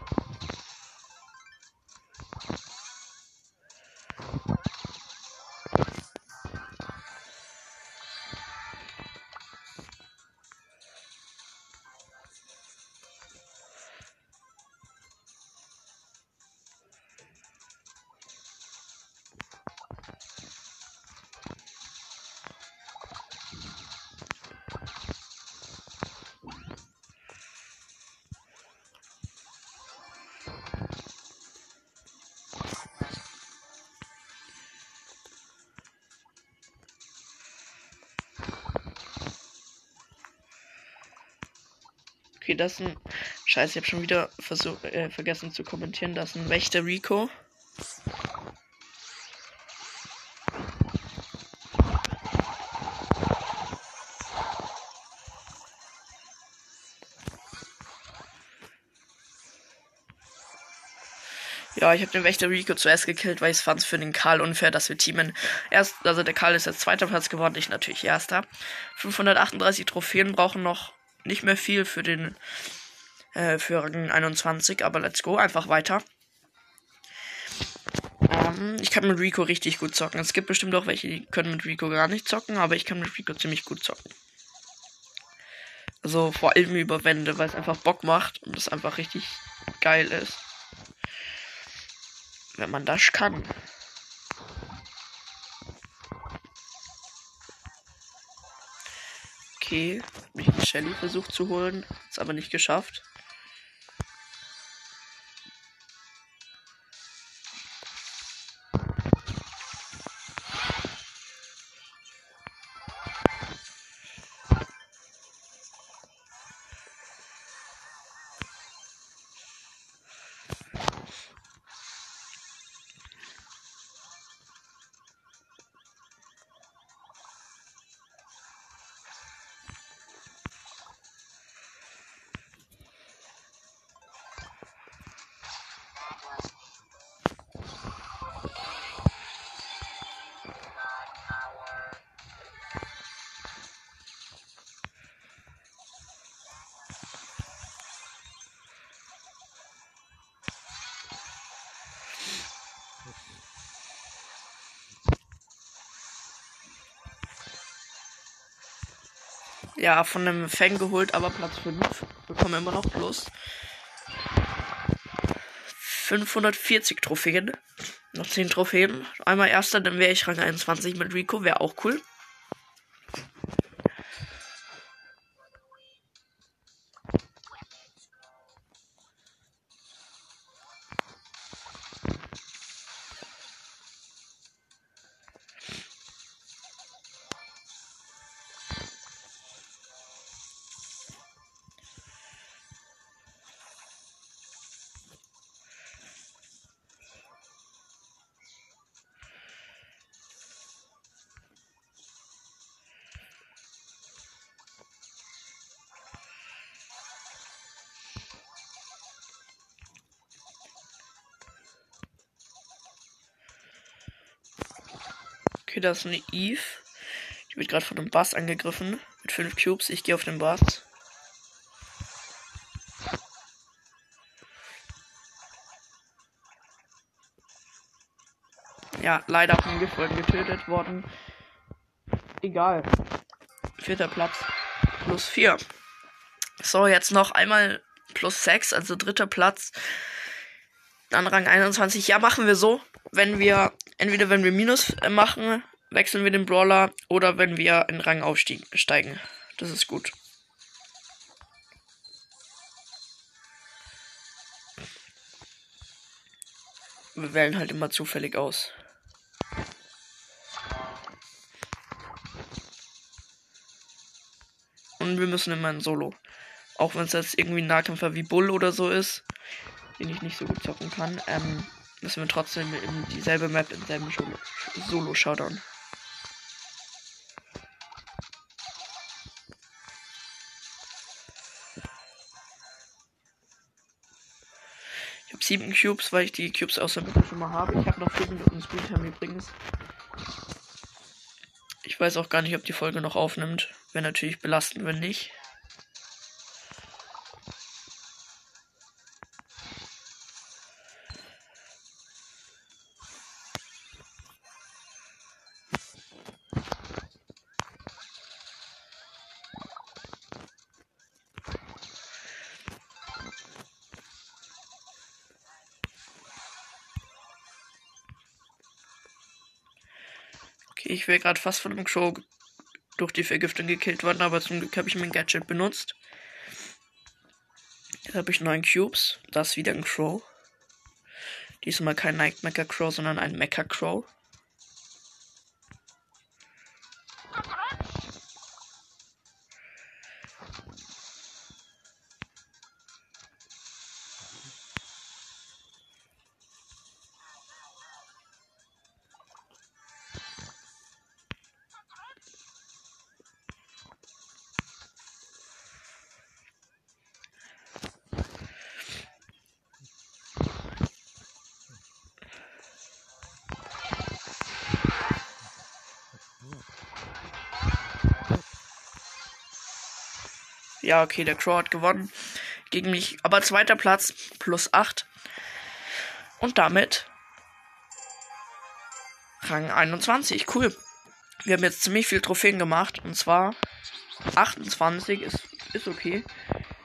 Okay, das ist ein. Scheiße, ich habe schon wieder versuch, äh, vergessen zu kommentieren. Das ist ein Wächter Rico. Ja, ich habe den Wächter Rico zuerst gekillt, weil ich fand es für den Karl unfair, dass wir teamen. Erst, also der Karl ist jetzt zweiter Platz geworden, ich natürlich erster. 538 Trophäen brauchen noch nicht mehr viel für den äh, für Rang 21, aber let's go, einfach weiter. Ähm, ich kann mit Rico richtig gut zocken. Es gibt bestimmt auch welche, die können mit Rico gar nicht zocken, aber ich kann mit Rico ziemlich gut zocken. Also vor allem über Wände, weil es einfach Bock macht und es einfach richtig geil ist. Wenn man das kann. Okay, mich Shelly versucht zu holen, ist aber nicht geschafft. Ja, von einem Fang geholt, aber Platz 5. Bekommen immer noch plus 540 Trophäen. Noch 10 Trophäen. Einmal erster, dann wäre ich Rang 21 mit Rico. Wäre auch cool. Da ist eine Eve. Die wird gerade von einem Bass angegriffen. Mit 5 Cubes. Ich gehe auf den Bass. Ja, leider von Giftwolken getötet worden. Egal. Vierter Platz. Plus 4. So, jetzt noch einmal plus 6, also dritter Platz. Dann Rang 21. Ja, machen wir so. Wenn wir, entweder wenn wir Minus äh, machen, wechseln wir den Brawler oder wenn wir in Rang aufsteigen. Das ist gut. Wir wählen halt immer zufällig aus. Und wir müssen immer in Solo. Auch wenn es jetzt irgendwie ein Nahkämpfer wie Bull oder so ist, den ich nicht so gut zocken kann, ähm, müssen wir trotzdem in dieselbe Map, in selben Solo-Showdown. Habe sieben Cubes, weil ich die Cubes aus der Mitte schon mal habe. Ich habe noch vier Minuten Screentime übrigens. Ich weiß auch gar nicht, ob die Folge noch aufnimmt. Wäre natürlich belastend, wenn nicht. Ich wäre gerade fast von dem Crow durch die Vergiftung gekillt worden, aber zum Glück habe ich mein Gadget benutzt. Jetzt habe ich neun Cubes. Das ist wieder ein Crow. Diesmal kein Night Mecha Crow, sondern ein Mecha Crow. Ja, okay, der Crow hat gewonnen gegen mich. Aber zweiter Platz plus 8. Und damit Rang 21. Cool. Wir haben jetzt ziemlich viel Trophäen gemacht. Und zwar 28 ist, ist okay.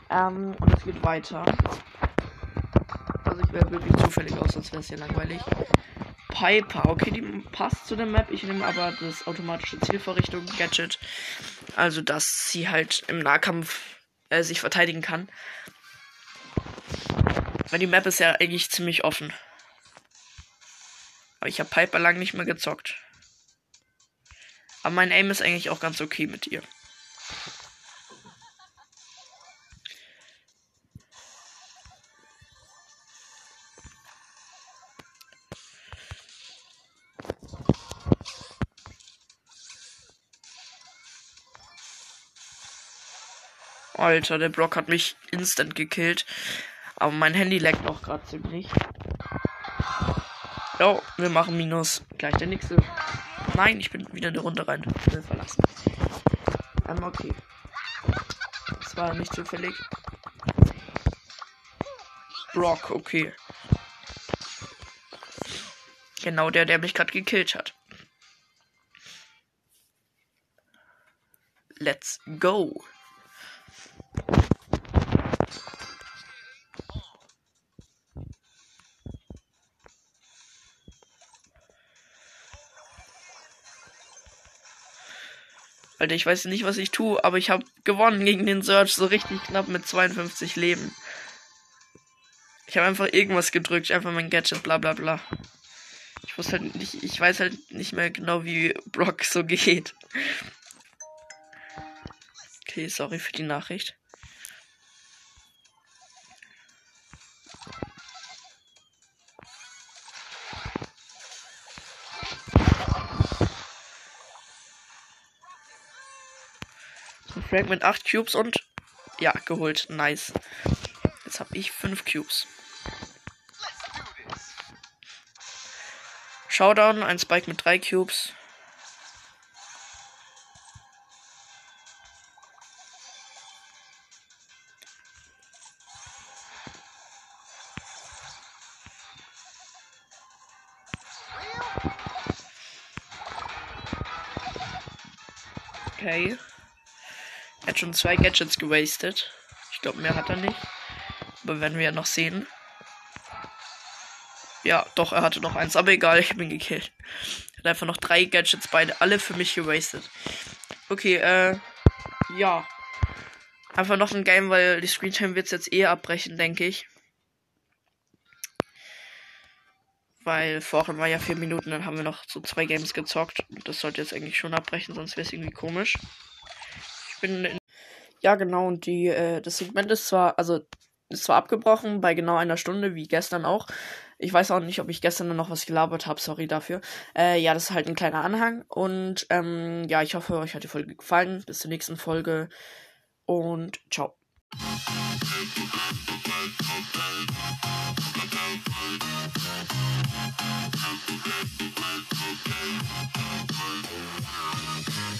Ähm, und es geht weiter. Also ich wäre wirklich zufällig aus, sonst wäre es ja langweilig. Piper. Okay, die passt zu der Map. Ich nehme aber das automatische Zielvorrichtung Gadget. Also, dass sie halt im Nahkampf äh, sich verteidigen kann. Weil die Map ist ja eigentlich ziemlich offen. Aber ich habe Piper lang nicht mehr gezockt. Aber mein Aim ist eigentlich auch ganz okay mit ihr. Alter, der Brock hat mich instant gekillt. Aber mein Handy leckt auch gerade ziemlich. Jo, wir machen Minus. Gleich der nächste. Nein, ich bin wieder eine Runde rein. Will verlassen. Ähm, okay. Das war nicht zufällig. Brock, okay. Genau der, der mich gerade gekillt hat. Let's go. Alter, ich weiß nicht, was ich tue, aber ich habe gewonnen gegen den Search so richtig knapp mit 52 Leben. Ich habe einfach irgendwas gedrückt, einfach mein Gadget, bla bla bla. Ich wusste halt nicht, ich weiß halt nicht mehr genau, wie Brock so geht. Okay, sorry für die Nachricht. Frank mit 8 Cubes und ja, geholt. Nice. Jetzt habe ich 5 Cubes. Showdown, ein Spike mit 3 Cubes. Okay zwei Gadgets gewastet. Ich glaube, mehr hat er nicht. Aber werden wir ja noch sehen. Ja, doch, er hatte noch eins. Aber egal, ich bin gekillt. Er hat einfach noch drei Gadgets, beide alle für mich gewastet. Okay, äh, ja. Einfach noch ein Game, weil die Screentime wird jetzt eh abbrechen, denke ich. Weil vorhin war ja vier Minuten, dann haben wir noch so zwei Games gezockt. Das sollte jetzt eigentlich schon abbrechen, sonst wäre es irgendwie komisch. Ich bin in ja, genau, und die, äh, das Segment ist zwar, also ist zwar abgebrochen bei genau einer Stunde, wie gestern auch. Ich weiß auch nicht, ob ich gestern noch was gelabert habe, sorry dafür. Äh, ja, das ist halt ein kleiner Anhang. Und ähm, ja, ich hoffe, euch hat die Folge gefallen. Bis zur nächsten Folge. Und ciao.